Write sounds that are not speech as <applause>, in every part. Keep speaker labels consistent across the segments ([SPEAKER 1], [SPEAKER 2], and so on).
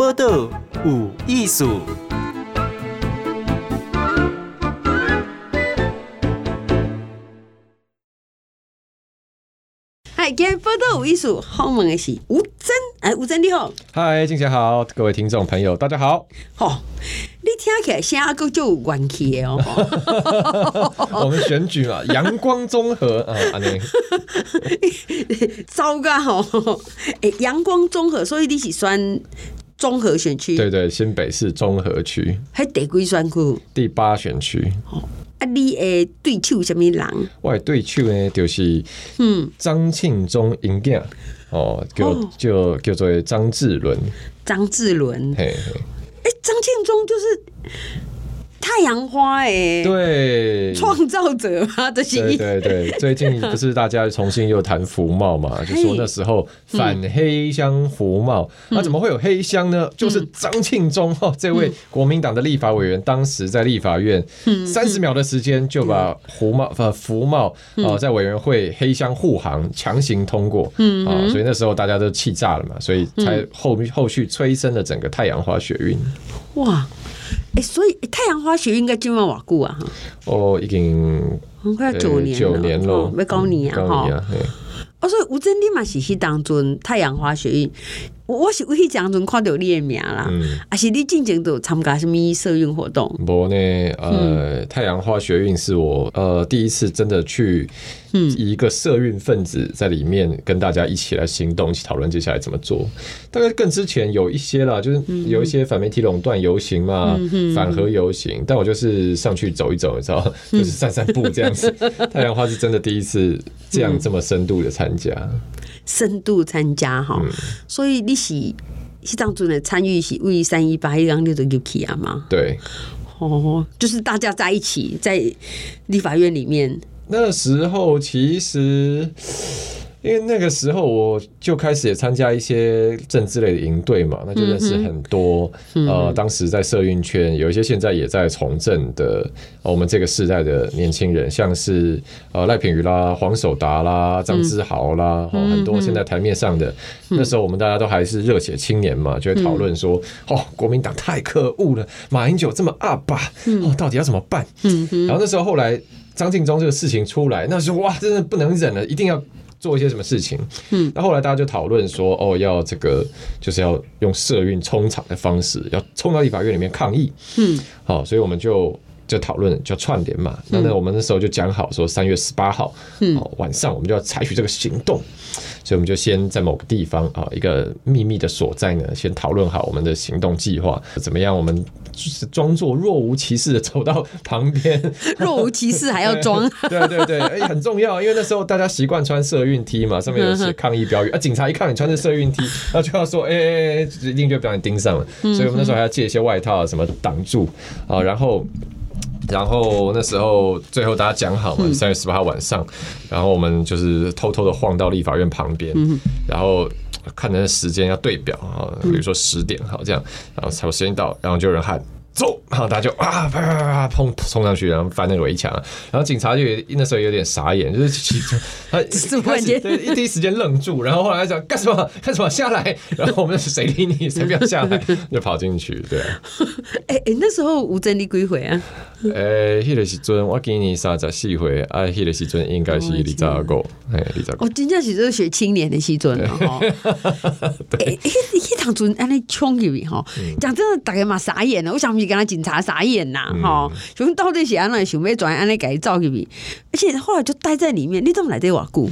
[SPEAKER 1] 报道有艺术。
[SPEAKER 2] 嗨，今日报道有艺术，好问的是吴真。哎，吴真你好。
[SPEAKER 3] 嗨，静姐好，各位听众朋友，大家好。
[SPEAKER 2] 好、哦，你听起来声个就有元气的哦。<laughs>
[SPEAKER 3] 我们选举嘛，<laughs> 阳光综合啊，安尼。<laughs>
[SPEAKER 2] 糟糕哦，哎，阳光综合，所以你是选综合选区？
[SPEAKER 3] 对对，新北市综合区。
[SPEAKER 2] 还第几选区？
[SPEAKER 3] 第八选区。
[SPEAKER 2] 哦，啊，你的对手什么人？
[SPEAKER 3] 我的对手呢，就是嗯，张庆忠英健。哦，叫、叫、叫做张志伦，
[SPEAKER 2] 张志伦，
[SPEAKER 3] 嘿，
[SPEAKER 2] 哎，张庆忠就是。太阳花哎、欸，
[SPEAKER 3] 对，
[SPEAKER 2] 创造者嘛，这些
[SPEAKER 3] 对对对，最近不是大家重新又谈服贸嘛，就说那时候反黑箱服贸，那、嗯。啊、怎么会有黑箱呢？嗯、就是张庆忠哈，这位国民党的立法委员，当时在立法院三十秒的时间就把服贸呃服贸啊在委员会黑箱护航强行通过，嗯啊，所以那时候大家都气炸了嘛，所以才后后续催生了整个太阳花学运，
[SPEAKER 2] 哇。哎、欸，所以太阳花学运应该今晚瓦固啊？
[SPEAKER 3] 哦，已经
[SPEAKER 2] 很快九年了，
[SPEAKER 3] 九年了，
[SPEAKER 2] 没高你啊哈。哦，所以吴真你嘛是去当中太阳花学运。我是去当中看到你的名啦，嗯，还是你进前都参加什么社运活动？
[SPEAKER 3] 不呢，呃，太阳花学运是我呃第一次真的去，嗯，一个社运分子在里面跟大家一起来行动，一起讨论接下来怎么做。大概更之前有一些啦，就是有一些反媒体垄断游行嘛，嗯、反核游行，但我就是上去走一走，你知道，就是散散步这样子。<laughs> 太阳花是真的第一次这样这么深度的参加。
[SPEAKER 2] 深度参加哈，所以你是是当中的参与是为三一八一样那种游戏啊吗？
[SPEAKER 3] 对，
[SPEAKER 2] 哦，就是大家在一起在立法院里面。
[SPEAKER 3] 那时候其实。因为那个时候我就开始也参加一些政治类的营队嘛，那就认识很多、嗯、呃，当时在社运圈有一些现在也在从政的我们这个世代的年轻人，像是呃赖品妤啦、黄守达啦、张志豪啦，嗯、很多现在台面上的、嗯。那时候我们大家都还是热血青年嘛，就会讨论说、嗯，哦，国民党太可恶了，马英九这么阿爸，哦，到底要怎么办？嗯、然后那时候后来张庆忠这个事情出来，那时候哇，真的不能忍了，一定要。做一些什么事情？嗯，那后来大家就讨论说，哦，要这个就是要用社运冲场的方式，要冲到立法院里面抗议。嗯，好，所以我们就就讨论就串联嘛。那那我们那时候就讲好说，三月十八号，嗯，晚上我们就要采取这个行动。所以我们就先在某个地方啊，一个秘密的所在呢，先讨论好我们的行动计划怎么样？我们就是装作若无其事的走到旁边，<laughs>
[SPEAKER 2] 若无其事还要装？<laughs>
[SPEAKER 3] 对对对，哎，很重要，因为那时候大家习惯穿社运 T 嘛，上面有写抗议标语啊，警察一看你穿着社运 T，<laughs> 那就要说，哎哎哎，一定就把你盯上了。所以我们那时候还要借一些外套什么挡住啊，然后。然后那时候最后大家讲好嘛，三月十八号晚上，然后我们就是偷偷的晃到立法院旁边，然后看着时间要对表啊，比如说十点好这样，然后才有时间到，然后就有人喊。走，然后大家就啊啪啪啪砰冲上去，然后翻那个围墙，然后警察就那时候有点傻眼，就是其他突然间一第一时间愣住，然后后来讲干什么干什么下来，然后我们谁理你，谁不要下来，就跑进去，对啊。
[SPEAKER 2] 哎哎，那时候吴峥你几岁啊？
[SPEAKER 3] 哎，那个时阵我今年三十四岁，啊，那个时阵应该是二十五，哎，二十五。
[SPEAKER 2] 哦，真正是热血青年的时阵哈。哎，那那当阵安尼冲入去哈，讲真的，大家嘛傻眼了，我想。跟他警察傻眼呐，哈！就到底是安怎想要转安尼改造去比，而且后来就待在里面。你怎么来这瓦固？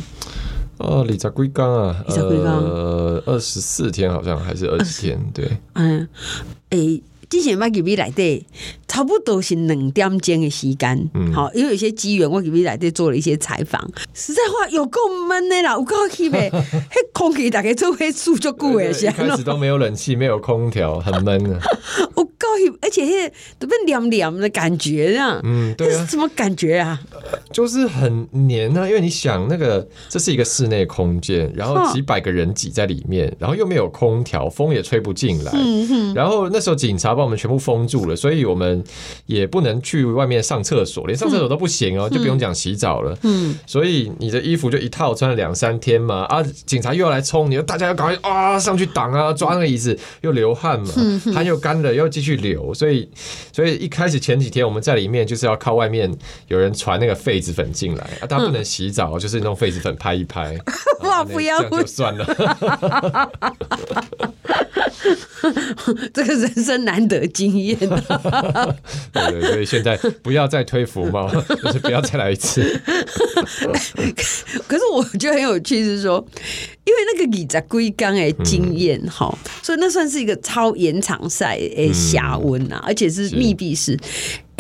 [SPEAKER 3] 哦，二十几天啊，二十几天，呃，二十四天好像还是二十天，对。嗯，
[SPEAKER 2] 诶、欸。之前我给你来的差不多是两点钟的时间，好、嗯，因为有些机缘，我给你来的做了一些采访。实在话有够闷的啦，有够气呗，<laughs> 嘿，空气大概就会住就过一下。
[SPEAKER 3] 开始都没有冷气，没有空调，很闷啊。<laughs>
[SPEAKER 2] 而且那都被凉凉的感觉这样，
[SPEAKER 3] 嗯，对啊，
[SPEAKER 2] 什么感觉啊？
[SPEAKER 3] 就是很黏啊，因为你想那个这是一个室内空间，然后几百个人挤在里面，然后又没有空调，风也吹不进来，然后那时候警察把我们全部封住了，所以我们也不能去外面上厕所，连上厕所都不行哦，就不用讲洗澡了，嗯，所以你的衣服就一套穿了两三天嘛，啊，警察又要来冲你，大家要赶快啊上去挡啊，抓那个椅子，又流汗嘛，汗又干了，又继续流，所以所以一开始前几天我们在里面就是要靠外面有人传那个痱子粉进来啊，大家不能洗澡，就是用痱子粉拍一拍，<laughs>
[SPEAKER 2] 哇，不要，
[SPEAKER 3] 算了。<laughs> <laughs>
[SPEAKER 2] 这个人生难得经验，
[SPEAKER 3] 对 <laughs> 对，所以现在不要再推服贸，<laughs> 就是不要再来一次。
[SPEAKER 2] 可是我觉得很有趣，是说，因为那个李泽龟缸诶经验哈，所以那算是一个超延长赛诶下温呐，而且是密闭式。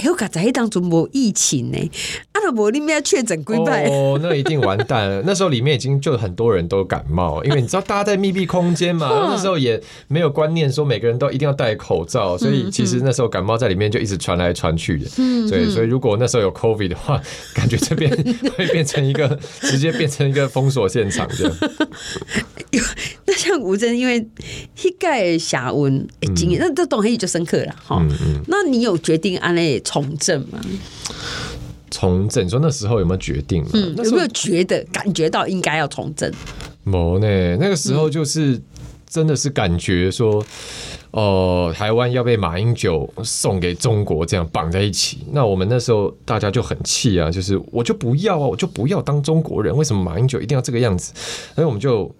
[SPEAKER 2] 还有卡在当中没疫情呢，阿拉伯里面要确诊归败
[SPEAKER 3] 哦，那一定完蛋了。那时候里面已经就很多人都感冒，因为你知道大家在密闭空间嘛，<laughs> 那时候也没有观念说每个人都一定要戴口罩，所以其实那时候感冒在里面就一直传来传去的。嗯，所以所以如果那时候有 COVID 的话，感觉这边 <laughs> 会变成一个直接变成一个封锁现场这样。<laughs>
[SPEAKER 2] 那像吴真，因为膝盖下温经验，那这东西就深刻了哈。那你有决定安内？从政吗？
[SPEAKER 3] 从政，你说那时候有没有决定？
[SPEAKER 2] 嗯，有没有觉得感觉到应该要从政？
[SPEAKER 3] 没呢，那个时候就是真的是感觉说，哦、呃，台湾要被马英九送给中国，这样绑在一起。那我们那时候大家就很气啊，就是我就不要啊，我就不要当中国人，为什么马英九一定要这个样子？所以我们就。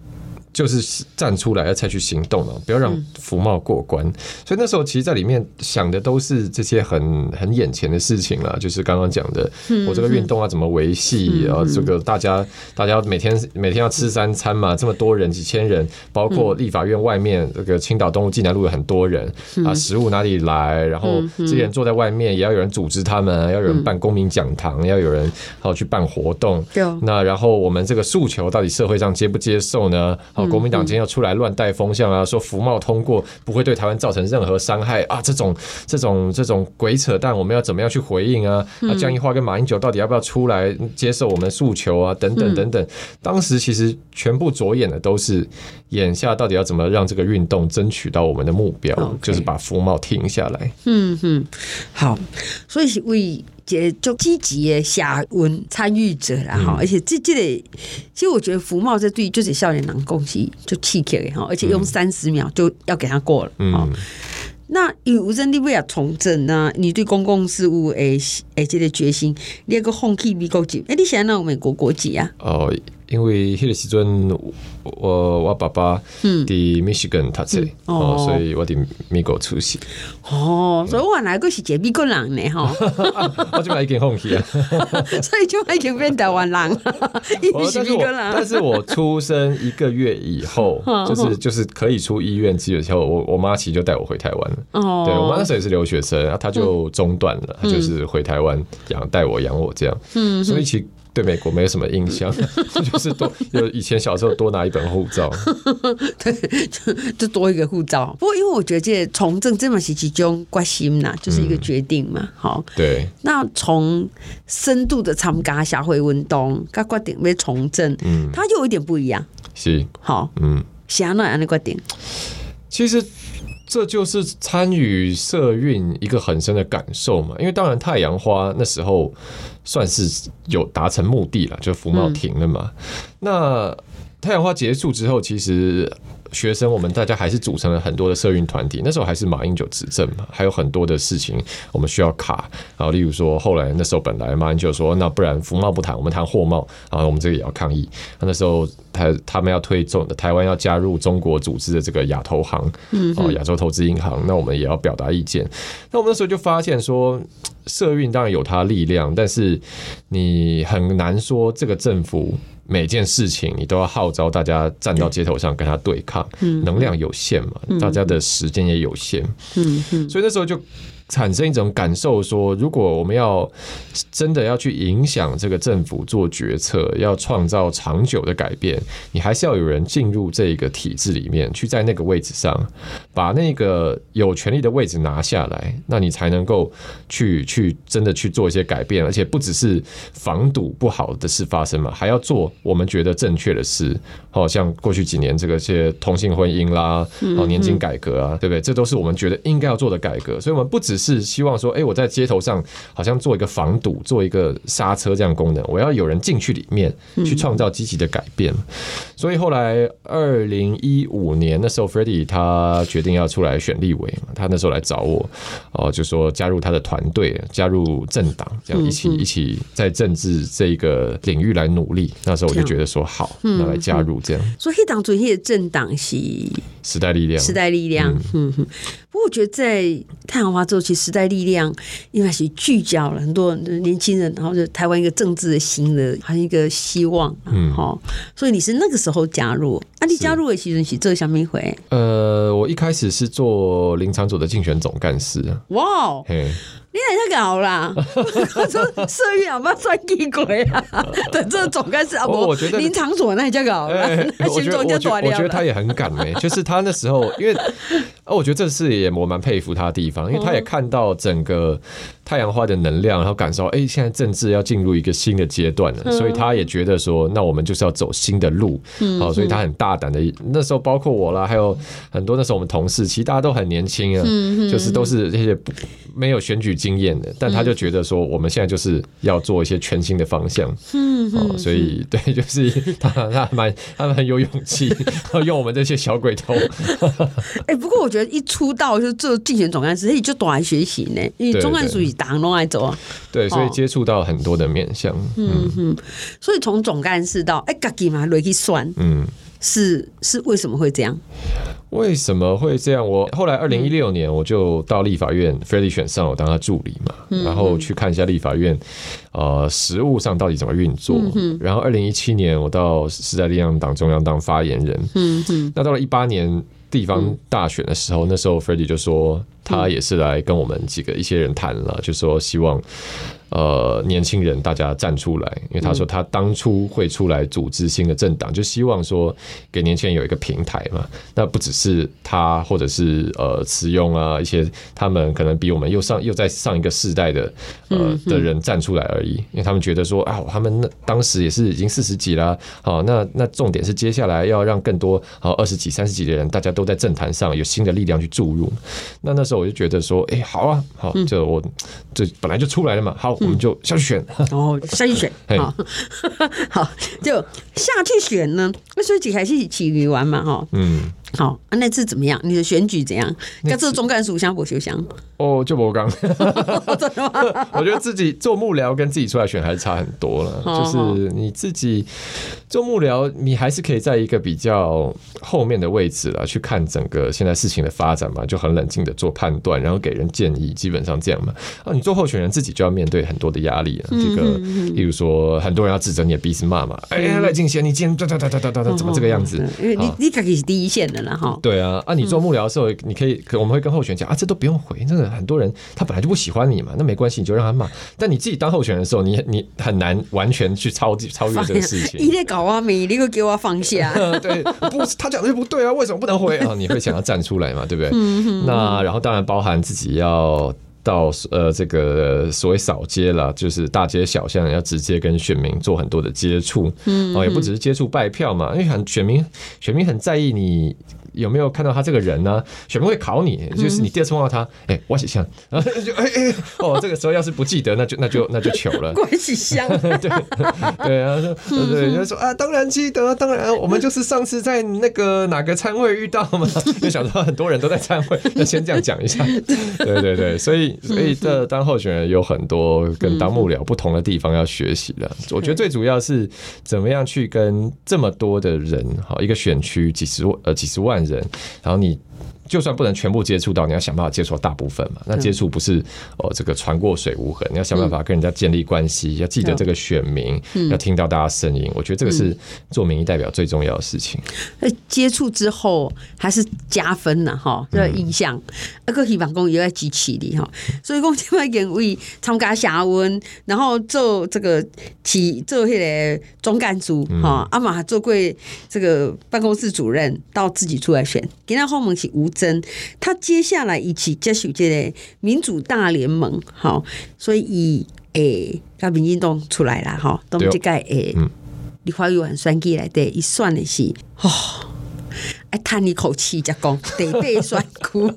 [SPEAKER 3] 就是站出来要采取行动了，不要让服贸过关。嗯、所以那时候，其实在里面想的都是这些很很眼前的事情了，就是刚刚讲的，我这个运动要怎么维系，然后这个大家大家每天每天要吃三餐嘛，这么多人几千人，包括立法院外面这个青岛东路济南路有很多人啊，食物哪里来？然后这些人坐在外面，也要有人组织他们，要有人办公民讲堂，要有人好去办活动。那然后我们这个诉求到底社会上接不接受呢？国民党今天要出来乱带风向啊，说服贸通过不会对台湾造成任何伤害啊，这种这种这种鬼扯淡，我们要怎么样去回应啊？那江宜桦跟马英九到底要不要出来接受我们诉求啊？等等等等，当时其实全部着眼的都是眼下到底要怎么让这个运动争取到我们的目标，就是把服贸停下来。
[SPEAKER 2] 嗯哼，好，所以为。就积极的下文参与者啦哈，而且这这个，其实我觉得福茂这对就是少年郎恭喜就气克哈，而且用三十秒就要给他过了哈。嗯、那有阵你为了从政呢，你对公共事务诶诶这个决心，你一个放弃美国籍，诶，你现在有美国国籍啊？
[SPEAKER 3] 哦。因为迄个时阵，我我爸爸伫 Michigan 读册，哦，所以我伫美国出世。
[SPEAKER 2] 哦，所以我原来个是一个美国人呢，哈。<laughs>
[SPEAKER 3] 我就已经放弃了，<laughs>
[SPEAKER 2] 所以就已经变台湾人。<laughs>
[SPEAKER 3] 但是我但是我出生一个月以后，就是就是可以出医院之后，我我妈其实就带我回台湾了。哦，对我妈那时候也是留学生，然后她就中断了，她就是回台湾养带我养我这样。嗯，所以其。对美国没有什么印象，<laughs> 就是多有以前小时候多拿一本护照，<laughs>
[SPEAKER 2] 对，就就多一个护照。不过因为我觉得这从政这么是其中关心呐，就是一个决定嘛，好、嗯。对。那从深度的参加社会运动，他决定要从政，嗯，他又有一点不一样。是。好，嗯，想哪样的决定？
[SPEAKER 3] 其实。这就是参与社运一个很深的感受嘛，因为当然太阳花那时候算是有达成目的了，就服贸停了嘛。那太阳花结束之后，其实。学生，我们大家还是组成了很多的社运团体。那时候还是马英九执政嘛，还有很多的事情我们需要卡。然后，例如说，后来那时候本来马英九说，那不然服贸不谈，我们谈货贸。然后我们这个也要抗议。那时候他他们要推中台湾要加入中国组织的这个亚投行，哦，亚洲投资银行。那我们也要表达意见。那我们那时候就发现说，社运当然有它力量，但是你很难说这个政府。每件事情你都要号召大家站到街头上跟他对抗，能量有限嘛，大家的时间也有限，嗯所以那时候就产生一种感受，说如果我们要真的要去影响这个政府做决策，要创造长久的改变，你还是要有人进入这个体制里面，去在那个位置上把那个有权力的位置拿下来，那你才能够去去真的去做一些改变，而且不只是防堵不好的事发生嘛，还要做我们觉得正确的事。好像过去几年这个些同性婚姻啦，哦年金改革啊，对不对？这都是我们觉得应该要做的改革，所以我们不只是希望说，哎，我在街头上好像做一个防堵，做一个刹车这样功能，我要有人进去里面去创造积极的改变。所以后来二零一五年那时候，Freddie 他决定要出来选立委，他那时候来找我，哦，就说加入他的团队，加入政党，这样一起一起在政治这个领域来努力。那时候我就觉得说好，那来加入这样。
[SPEAKER 2] 所以黑党主席的政党是
[SPEAKER 3] 时代力量，
[SPEAKER 2] 时代力量。嗯哼。不过我觉得在太阳花周期，时代力量应该是聚焦了很多年轻人，然后就台湾一个政治的新的，好像一个希望。嗯，好，所以你是那个时候加入，啊，你加入的其实是做什么会？
[SPEAKER 3] 呃，我一开始是做林场组的竞选总干事。
[SPEAKER 2] 哇，嘿。你来太搞啦！我说色欲啊，不要算地鬼啊！<laughs> 等这总干事啊，不，林场所那叫搞了。我觉得，<laughs>
[SPEAKER 3] 我觉得他也很敢哎，<laughs> 就是他那时候，因为啊，我觉得这是也我蛮佩服他的地方，因为他也看到整个。太阳花的能量，然后感受，哎，现在政治要进入一个新的阶段了，所以他也觉得说，那我们就是要走新的路，好，所以他很大胆的。那时候包括我啦，还有很多那时候我们同事，其实大家都很年轻啊，就是都是这些没有选举经验的，但他就觉得说，我们现在就是要做一些全新的方向，嗯，所以对，就是他他蛮他们很有勇气，<laughs> 用我们这些小鬼头。<laughs>
[SPEAKER 2] 哎，不过我觉得一出道就做竞选总干事，所以就多来学习呢，因为总干事。打龙来走啊，
[SPEAKER 3] 对，所以接触到很多的面向，
[SPEAKER 2] 嗯哼，所以从总干事到哎，自己嘛来去算，嗯，是是为什么会这样？
[SPEAKER 3] 为什么会这样？我后来二零一六年我就到立法院，Freddy 选上，我当他助理嘛，然后去看一下立法院，呃，实务上到底怎么运作。然后二零一七年我到时代力量党中央当发言人，嗯嗯，那到了一八年地方大选的时候，那时候 Freddy 就说。他也是来跟我们几个一些人谈了，就说希望。呃，年轻人，大家站出来，因为他说他当初会出来组织新的政党，就希望说给年轻人有一个平台嘛。那不只是他，或者是呃慈庸啊，一些他们可能比我们又上又在上一个世代的呃的人站出来而已，因为他们觉得说啊，他们那当时也是已经四十几了，好，那那重点是接下来要让更多好二十几、三十几的人，大家都在政坛上有新的力量去注入。那那时候我就觉得说，哎，好啊，好，就我这本来就出来了嘛，好。我们就下去选，
[SPEAKER 2] 哦，下去选，<laughs> 好，<laughs> 好，就下去选呢。那所以几还是起鱼丸嘛，哈，嗯。好，那次怎么样？你的选举怎样？跟这中干事相不相像？
[SPEAKER 3] 哦，就我刚，<laughs> <laughs> 我觉得自己做幕僚跟自己出来选还是差很多了。就是你自己做幕僚，你还是可以在一个比较后面的位置了，去看整个现在事情的发展嘛，就很冷静的做判断，然后给人建议，基本上这样嘛。啊，你做候选人自己就要面对很多的压力了。这个，例如说，很多人要指责你的鼻子骂嘛，哎呀，赖清德，你今天哒哒哒哒哒哒怎么这个样子？
[SPEAKER 2] 因为你你肯定是第一线的。
[SPEAKER 3] 对啊，啊，你做幕僚的时候，你可以，可我们会跟候选人讲啊，这都不用回，那个很多人他本来就不喜欢你嘛，那没关系，你就让他骂。但你自己当候选人的时候，你你很难完全去超超越这个事情。
[SPEAKER 2] 你在搞啊，米你给给我放下？<laughs>
[SPEAKER 3] 对，不，他讲的就不对啊，为什么不能回啊？你会想要站出来嘛，对不对？那然后当然包含自己要。到呃这个所谓扫街了，就是大街小巷要直接跟选民做很多的接触，嗯，哦，也不只是接触拜票嘛，因为很选民选民很在意你。有没有看到他这个人呢、啊？选民会考你，就是你第二次碰到他，哎、欸，我喜香，然后就哎哎哦，这个时候要是不记得，那就那就那就糗了。<laughs>
[SPEAKER 2] 关系香，<laughs> 对
[SPEAKER 3] 对啊，对对，就说啊，当然记得，当然我们就是上次在那个哪个餐会遇到嘛，<laughs> 就想说很多人都在餐会，那先这样讲一下。对对对，所以所以这当候选人有很多跟当幕僚不同的地方要学习的。我觉得最主要是怎么样去跟这么多的人，好一个选区几十万呃几十万人。然后你就算不能全部接触到，你要想办法接触到大部分嘛。那接触不是哦，这个船过水无痕，你要想办法跟人家建立关系，要记得这个选民，要听到大家声音。我觉得这个是做民意代表最重要的事情。
[SPEAKER 2] 那接触之后还是加分呐，哈，这个印象。那个希望讲也要支持你哈。所以讲另外一位参加下温，然后做这个起做迄个总干事哈，阿玛做过这个办公室主任，到自己出来选。今天后门是吴峥，他接下来一起接手这个民主大联盟，好，所以以诶，他民进党出来了哈，都这个诶，立法院选举来的，一算的是哦，哎，叹一口气，才讲 <laughs> 得被选哭，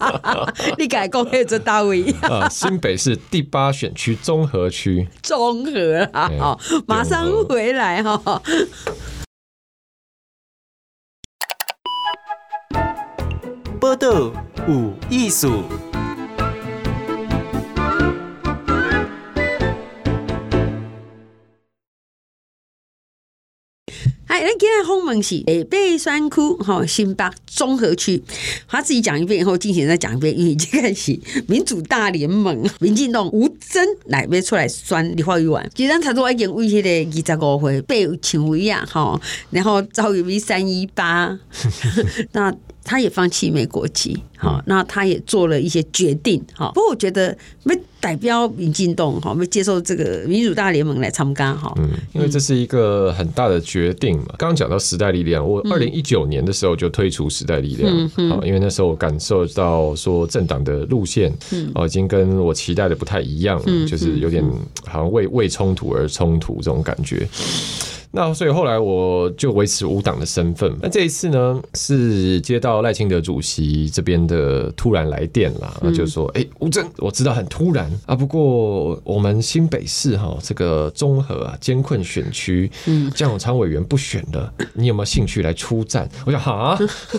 [SPEAKER 2] <laughs> 你敢讲还这大位？
[SPEAKER 3] 啊？新北市第八选区综合区，<laughs>
[SPEAKER 2] 综合啊，好，马上回来哈。
[SPEAKER 1] 报道有艺术。
[SPEAKER 2] 哎，那今天访问是诶，北山区哈新北中和区，他自己讲一遍以后，进行再讲一遍，因为这个是民主大联盟，民进党吴峥来要出来选立法委员，既然他都已经为迄个二十五岁被请为啊哈，然后遭遇为三一八，<laughs> 那。他也放弃美国籍，好，那他也做了一些决定，好。不过我觉得没代表民进党，哈，没接受这个民主大联盟来参加，哈。
[SPEAKER 3] 嗯，因为这是一个很大的决定嘛。刚刚讲到时代力量，我二零一九年的时候就退出时代力量，好，因为那时候我感受到说政党的路线，哦，已经跟我期待的不太一样了，就是有点好像为为冲突而冲突这种感觉。那所以后来我就维持无党的身份。那这一次呢，是接到赖清德主席这边的突然来电啦，嗯、就说：“哎、欸，吴峥，我知道很突然啊，不过我们新北市哈这个综合啊艰困选区，嗯，江永昌委员不选了，你有没有兴趣来出战？”我想哈，<laughs>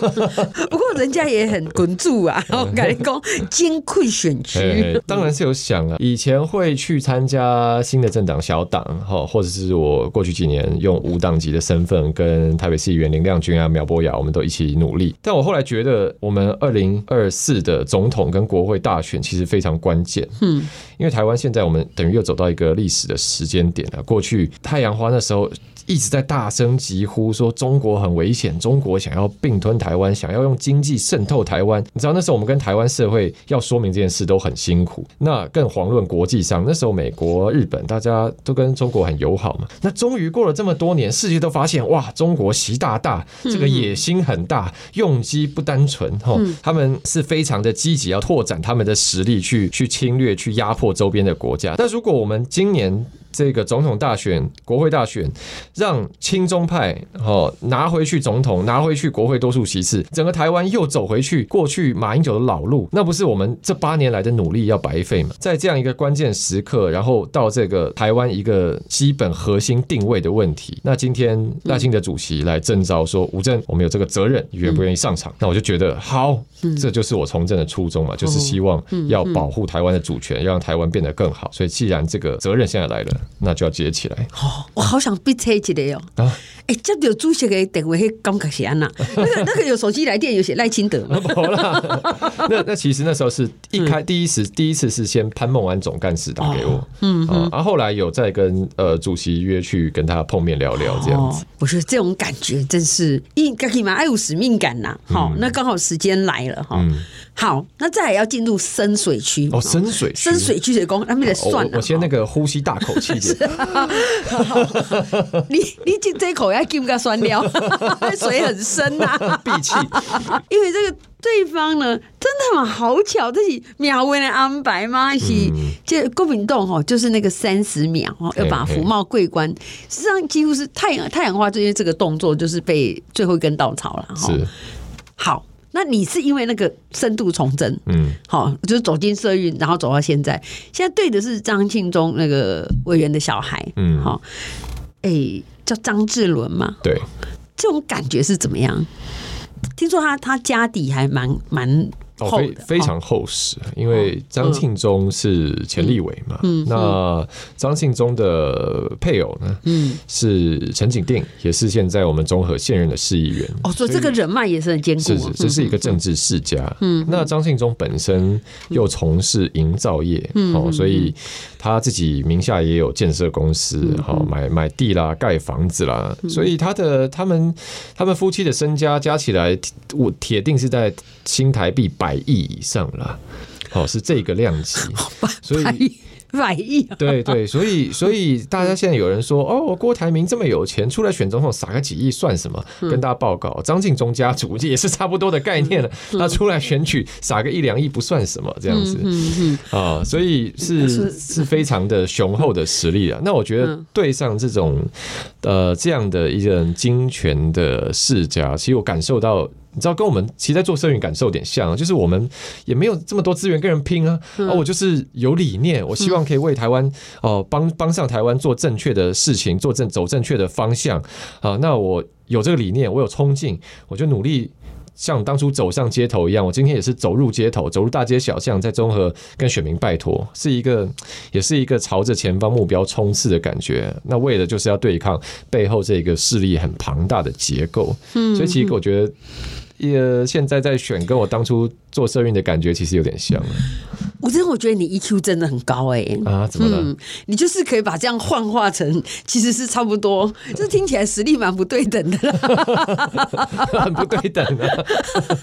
[SPEAKER 2] 不过人家也很滚住啊，<laughs> 然后跟你讲艰困选区，
[SPEAKER 3] 当然是有想啊，以前会去参加新的政党小党哈，或者是我过去几年。用无党籍的身份跟台北市议员林亮君啊、苗博雅，我们都一起努力。但我后来觉得，我们二零二四的总统跟国会大选其实非常关键。嗯，因为台湾现在我们等于又走到一个历史的时间点了。过去太阳花那时候。一直在大声疾呼说中国很危险，中国想要并吞台湾，想要用经济渗透台湾。你知道那时候我们跟台湾社会要说明这件事都很辛苦。那更遑论国际上，那时候美国、日本大家都跟中国很友好嘛。那终于过了这么多年，世界都发现哇，中国习大大这个野心很大，用机不单纯哈，他们是非常的积极，要拓展他们的实力去去侵略、去压迫周边的国家。那如果我们今年这个总统大选、国会大选，让亲中派哦拿回去总统，拿回去国会多数席次，整个台湾又走回去过去马英九的老路，那不是我们这八年来的努力要白费吗？在这样一个关键时刻，然后到这个台湾一个基本核心定位的问题，那今天赖清德主席来征召说吴峥，我们有这个责任，愿不愿意上场？那我就觉得好，这就是我从政的初衷嘛，就是希望要保护台湾的主权，要让台湾变得更好。所以既然这个责任现在来了。那就要接起来。
[SPEAKER 2] 哦，我好想被扯起来哟。啊，哎，接到主席的电话，迄感觉是安那？<laughs> 那个那个有手机来电，有写赖清德嘛？<laughs> <laughs>
[SPEAKER 3] 那那其实那时候是一开第一次第一次是先潘孟安总干事打给我，嗯，然后后来有再跟呃主席约去跟他碰面聊聊这样子。
[SPEAKER 2] 我觉得这种感觉真是应该可以嘛，爱有使命感呐。好，那刚好时间来了哈。好，那再来要进入深水区
[SPEAKER 3] 哦，深水
[SPEAKER 2] 深水区的工，那没得算了。
[SPEAKER 3] 我先那个呼吸大口气。
[SPEAKER 2] 你你进这口要进个酸料，<laughs> 水很深呐、啊，闭气。因为这个对方呢，真的嘛，好巧，这是秒为的安排吗？还是这国民党哈，就是那个三十秒哦，要把福茂桂冠，实际上几乎是太阳太阳花这些这个动作，就是被最后一根稻草了哈。好。那你是因为那个深度从政，嗯，好，就是走进社运，然后走到现在，现在对的是张庆忠那个委员的小孩，嗯，好，哎、欸，叫张志伦嘛，
[SPEAKER 3] 对，
[SPEAKER 2] 这种感觉是怎么样？听说他他家底还蛮蛮
[SPEAKER 3] 哦，非非常厚实，因为张庆忠是前立委嘛，嗯，那张庆忠的配偶呢，嗯，是陈景定，也是现在我们中和现任的市议员。
[SPEAKER 2] 哦，所以这个人脉也是很坚固，
[SPEAKER 3] 是是，这是一个政治世家。嗯，那张庆忠本身又从事营造业，嗯哦，所以他自己名下也有建设公司，好买买地啦，盖房子啦，所以他的他们他们夫妻的身家加起来，我铁定是在新台币百亿以上了，哦，是这个量级，<laughs> 所以
[SPEAKER 2] 百亿，
[SPEAKER 3] 对对，所以所以大家现在有人说，哦，郭台铭这么有钱，出来选总统撒个几亿算什么？跟大家报告，张晋忠家族也是差不多的概念了，他出来选举撒个一两亿不算什么，这样子，啊，所以是是非常的雄厚的实力啊。那我觉得对上这种呃这样的一个金权的世家，其实我感受到。你知道跟我们其实在做社运感受有点像，就是我们也没有这么多资源跟人拼啊，啊，我就是有理念，我希望可以为台湾哦帮帮上台湾做正确的事情，做正走正确的方向啊。那我有这个理念，我有冲劲，我就努力像当初走上街头一样，我今天也是走入街头，走入大街小巷，在综合跟选民拜托，是一个也是一个朝着前方目标冲刺的感觉。那为的就是要对抗背后这个势力很庞大的结构，嗯所以其实我觉得。也现在在选，跟我当初做社运的感觉其实有点像。
[SPEAKER 2] 我真的我觉得你 EQ 真的很高哎、欸、
[SPEAKER 3] 啊，怎么了、嗯？
[SPEAKER 2] 你就是可以把这样幻化成其实是差不多，这听起来实力蛮不对等的啦，<laughs>
[SPEAKER 3] 很不对等啊。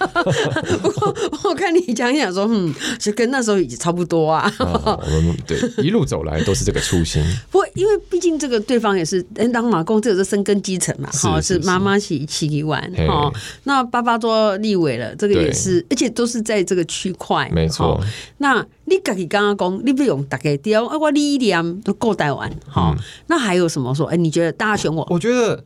[SPEAKER 3] <laughs>
[SPEAKER 2] 不过我看你讲一讲说，嗯，就跟那时候已经差不多啊。
[SPEAKER 3] 啊我们对一路走来都是这个初心。<laughs>
[SPEAKER 2] 不过因为毕竟这个对方也是当马工，这个是深耕基层嘛，哈，是妈妈起起一碗哈。那爸爸做立委了，这个也是，而且都是在这个区块，
[SPEAKER 3] 没错。
[SPEAKER 2] 那你自己刚刚讲，你不用大家雕啊，我理念都够台湾，好，那还有什么说？哎，你觉得大家选我？
[SPEAKER 3] 我觉得。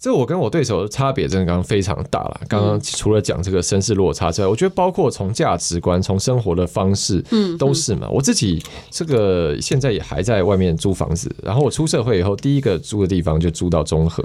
[SPEAKER 3] 这我跟我对手的差别真的刚刚非常大了。刚刚除了讲这个身世落差之外，我觉得包括从价值观、从生活的方式，嗯，都是嘛。我自己这个现在也还在外面租房子，然后我出社会以后，第一个租的地方就租到中和，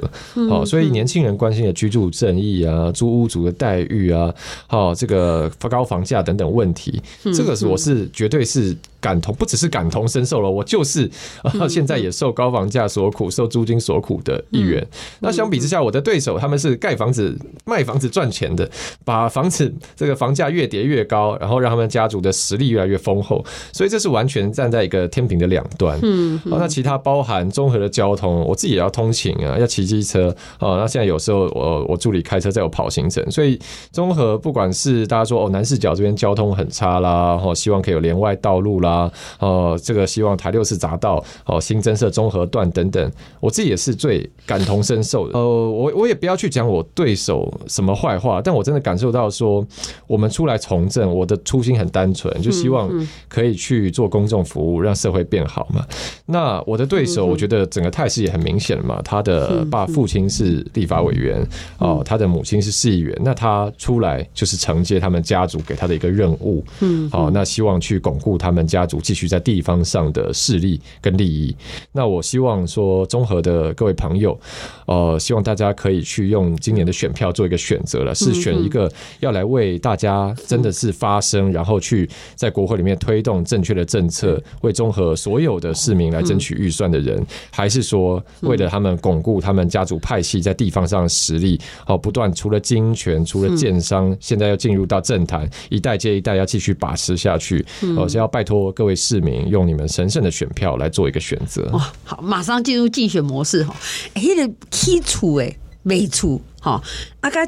[SPEAKER 3] 好，所以年轻人关心的居住正义啊、租屋族的待遇啊、好这个高房价等等问题，这个是我是绝对是。感同不只是感同身受了，我就是啊，现在也受高房价所苦，受租金所苦的一员。那相比之下，我的对手他们是盖房子、卖房子赚钱的，把房子这个房价越叠越高，然后让他们家族的实力越来越丰厚。所以这是完全站在一个天平的两端。嗯，那其他包含综合的交通，我自己也要通勤啊，要骑机车啊。那现在有时候我我助理开车载我跑行程，所以综合不管是大家说哦南势角这边交通很差啦，哦希望可以有连外道路啦。啊，哦，这个希望台六四匝道哦，新增设综合段等等，我自己也是最感同身受的。呃，我我也不要去讲我对手什么坏话，但我真的感受到说，我们出来从政，我的初心很单纯，就希望可以去做公众服务，让社会变好嘛。那我的对手，我觉得整个态势也很明显嘛，他的爸父亲是立法委员哦，他的母亲是市议员，那他出来就是承接他们家族给他的一个任务，嗯，好，那希望去巩固他们家。继续在地方上的势力跟利益，那我希望说，综合的各位朋友，呃，希望大家可以去用今年的选票做一个选择了，是选一个要来为大家真的是发声，然后去在国会里面推动正确的政策，为综合所有的市民来争取预算的人，还是说为了他们巩固他们家族派系在地方上的实力，哦，不断除了金权，除了建商，现在要进入到政坛，一代接一代要继续把持下去，我是要拜托。各位市民，用你们神圣的选票来做一个选择。哇，
[SPEAKER 2] 好，马上进入竞选模式哈。哎，那个基础哎，没出哈，啊个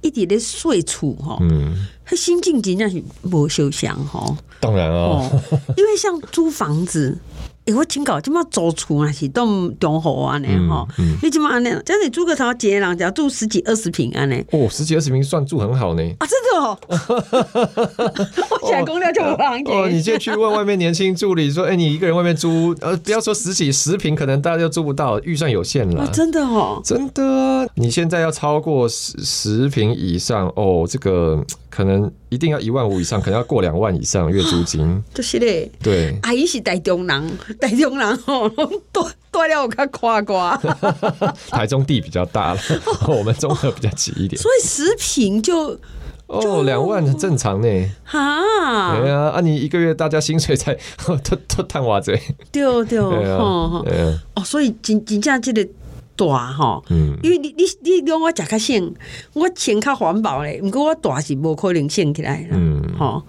[SPEAKER 2] 一点点税厝哈，嗯，他心境真正是不休想哈。
[SPEAKER 3] 当然啊，
[SPEAKER 2] 因为像租房子。哎、欸，我听讲，怎么租厝啊？是都中好安尼哈？你怎么安尼？这样你租个啥？几个人家住十几二十平安尼？
[SPEAKER 3] 哦，十几二十平算住很好呢。
[SPEAKER 2] 啊，真的哦！<laughs> 我现在公料就不行。
[SPEAKER 3] 哦，你就去问外面年轻助理说：“哎、欸，你一个人外面租，呃，不要说十几十平，可能大家就租不到，预算有限了。”
[SPEAKER 2] 啊真的哦，
[SPEAKER 3] 真的啊！你现在要超过十十平以上哦，这个可能一定要一万五以上，可能要过两万以上月租金。<laughs>
[SPEAKER 2] 就是嘞，
[SPEAKER 3] 对，
[SPEAKER 2] 阿姨是台中人。<laughs> 台中人吼，多多了我看夸夸。<laughs>
[SPEAKER 3] 台中地比较大了，我们中和比较挤一点。
[SPEAKER 2] 所以十平就
[SPEAKER 3] 哦，两万很正常呢。
[SPEAKER 2] 哈，
[SPEAKER 3] 对啊，啊，你一个月大家薪水才都都赚偌济？
[SPEAKER 2] 对对，哦哦，所以真真正这个。大吼，嗯，因为你你你讲我食较省，我钱较环保嘞，毋过我大是无可能省起来，嗯，吼，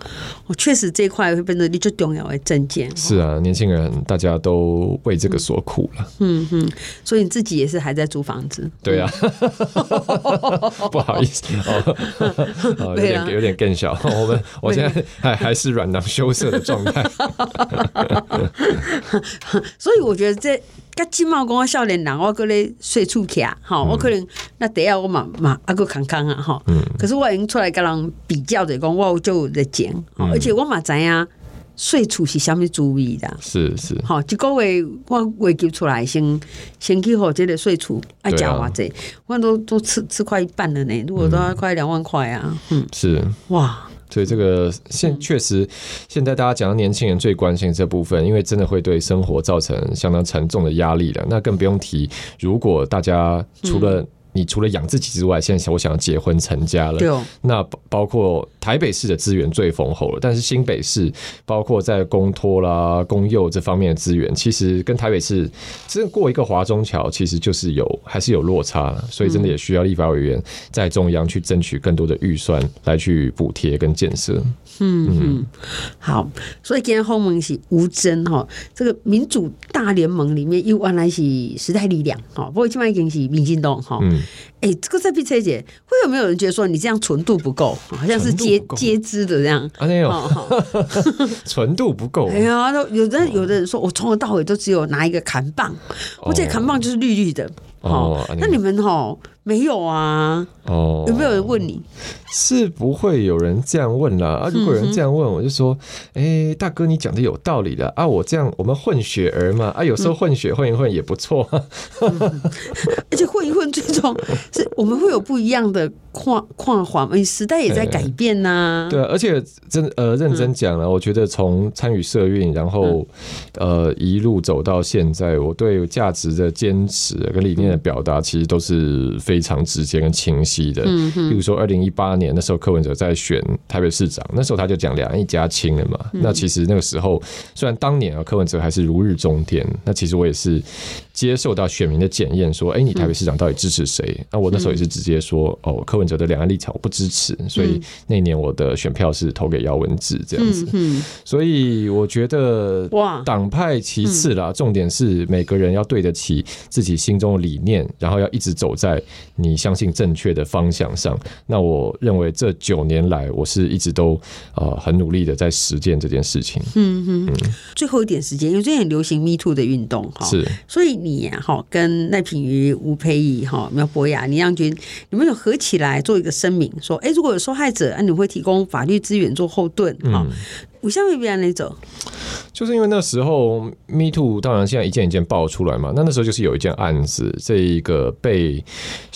[SPEAKER 2] 我确实这块会变成你最重要的证件。
[SPEAKER 3] 是啊，年轻人大家都为这个所苦了，
[SPEAKER 2] 嗯哼，所以你自己也是还在租房子，
[SPEAKER 3] 对啊，<laughs> 不好意思，<laughs> 有点有点更小，<laughs> 我们我现在还还是软囊羞涩的状态，
[SPEAKER 2] 所以我觉得这。甲金茂讲我少年人，我搁咧睡厝徛，吼，我可能那第一我嘛嘛阿搁康康啊，吼。可是我已经出来甲人比较者讲，我就有在讲，而且我嘛知影睡厝是啥物滋味的。
[SPEAKER 3] 是是，
[SPEAKER 2] 吼，一个月我月给出来先先去好即个睡厝爱食偌济，我都都吃吃快一半了呢，如果都要快两万块啊，嗯，
[SPEAKER 3] 是。哇。所以这个现确实，现在大家讲到年轻人最关心这部分，因为真的会对生活造成相当沉重的压力了。那更不用提，如果大家除了你除了养自己之外，现在我想要结婚成家了，那包括台北市的资源最丰厚了，但是新北市包括在公托啦、公幼这方面的资源，其实跟台北市真的过一个华中桥，其实就是有还是有落差，所以真的也需要立法委员在中央去争取更多的预算来去补贴跟建设。
[SPEAKER 2] 嗯嗯，好，所以今天访问是吴峥哈，这个民主大联盟里面又原来是时代力量哈，不过现在已经是民进党哈。嗯哎、欸，这个在 B C 姐会有没有人觉得说你这样纯度不够，好像是接接枝的这样？啊，没有，<laughs>
[SPEAKER 3] 纯度不够。
[SPEAKER 2] 哎呀，有的有的人说我从头到尾都只有拿一个砍棒，我这砍棒就是绿绿的。哦，那你们哈？没有啊，哦，有没有人问你？
[SPEAKER 3] 是不会有人这样问啦。啊，如果有人这样问，我就说，哎、欸，大哥，你讲的有道理的啊。我这样，我们混血儿嘛，啊，有时候混血混一混也不错、
[SPEAKER 2] 嗯。<laughs> 而且混一混，最终 <laughs> 是我们会有不一样的跨跨环。哎，时代也在改变呐、啊。
[SPEAKER 3] 对，而且真呃认真讲了，我觉得从参与社运，然后呃一路走到现在，我对价值的坚持跟理念的表达，其实都是非。常直接跟清晰的，嗯比如说二零一八年那时候柯文哲在选台北市长，那时候他就讲两岸一家亲了嘛。那其实那个时候，虽然当年啊柯文哲还是如日中天，那其实我也是接受到选民的检验，说，哎，你台北市长到底支持谁？那我那时候也是直接说，哦，柯文哲的两岸立场我不支持，所以那年我的选票是投给姚文智这样子。嗯所以我觉得，哇，党派其次啦，重点是每个人要对得起自己心中的理念，然后要一直走在。你相信正确的方向上，那我认为这九年来，我是一直都呃很努力的在实践这件事情。嗯哼嗯。
[SPEAKER 2] 最后一点时间，因为最近很流行 Me Too 的运动哈，是，所以你哈跟赖品瑜、吴佩仪、哈苗博雅、倪亮君，你们有合起来做一个声明，说，哎，如果有受害者，啊，你会提供法律资源做后盾哈。嗯我下面别那种，
[SPEAKER 3] 就是因为那时候 Me Too，当然现在一件一件爆出来嘛。那那时候就是有一件案子，这一个被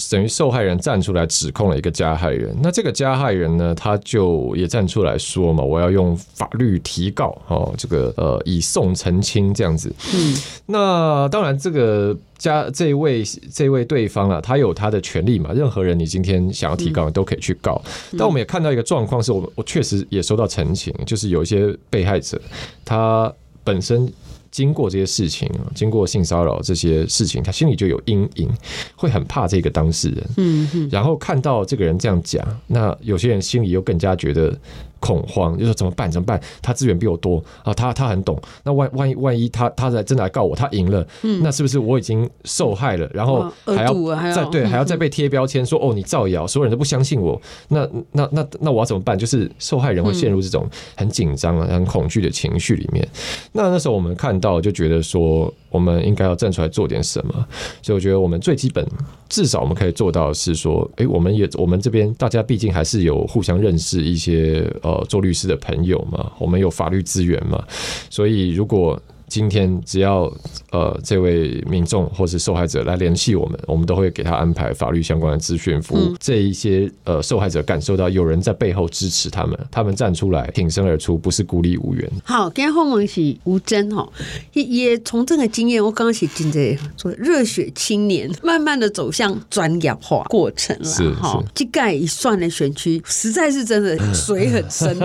[SPEAKER 3] 等于受害人站出来指控了一个加害人。那这个加害人呢，他就也站出来说嘛，我要用法律提告哦，这个呃以送澄清这样子。嗯，那当然这个。加这位这位对方啊，他有他的权利嘛？任何人你今天想要提告，都可以去告。但我们也看到一个状况，是我我确实也收到陈情，就是有一些被害者，他本身经过这些事情，经过性骚扰这些事情，他心里就有阴影，会很怕这个当事人。嗯，然后看到这个人这样讲，那有些人心里又更加觉得。恐慌，就说怎么办？怎么办？他资源比我多啊，他他很懂。那万万一万一他他来真的来告我，他赢了，嗯，那是不是我已经受害了？然后还要再对，还要再被贴标签说哦，你造谣，所有人都不相信我。那那那那我要怎么办？就是受害人会陷入这种很紧张啊、很恐惧的情绪里面。那那时候我们看到就觉得说，我们应该要站出来做点什么。所以我觉得我们最基本，至少我们可以做到的是说，诶，我们也我们这边大家毕竟还是有互相认识一些。呃，做律师的朋友嘛，我们有法律资源嘛，所以如果今天只要呃这位民众或是受害者来联系我们，我们都会给他安排法律相关的咨询服务。嗯、这一些呃受害者感受到有人在背后支持他们，他们站出来挺身而出，不是孤立无援。
[SPEAKER 2] 好，今天访问是吴真哈，也也从这个经验，我刚刚是真的做热血青年，慢慢的走向专业化过程了哈。这盖一算的选区，实在是真的水很深。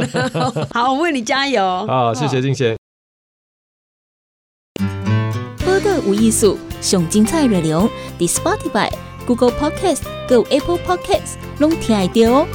[SPEAKER 2] 好，我为你加油。
[SPEAKER 3] 好，谢谢静贤。
[SPEAKER 4] 报道有艺术，上精彩内容，伫 Spotify、Google Podcast、Go Apple Podcasts，拢听得到哦。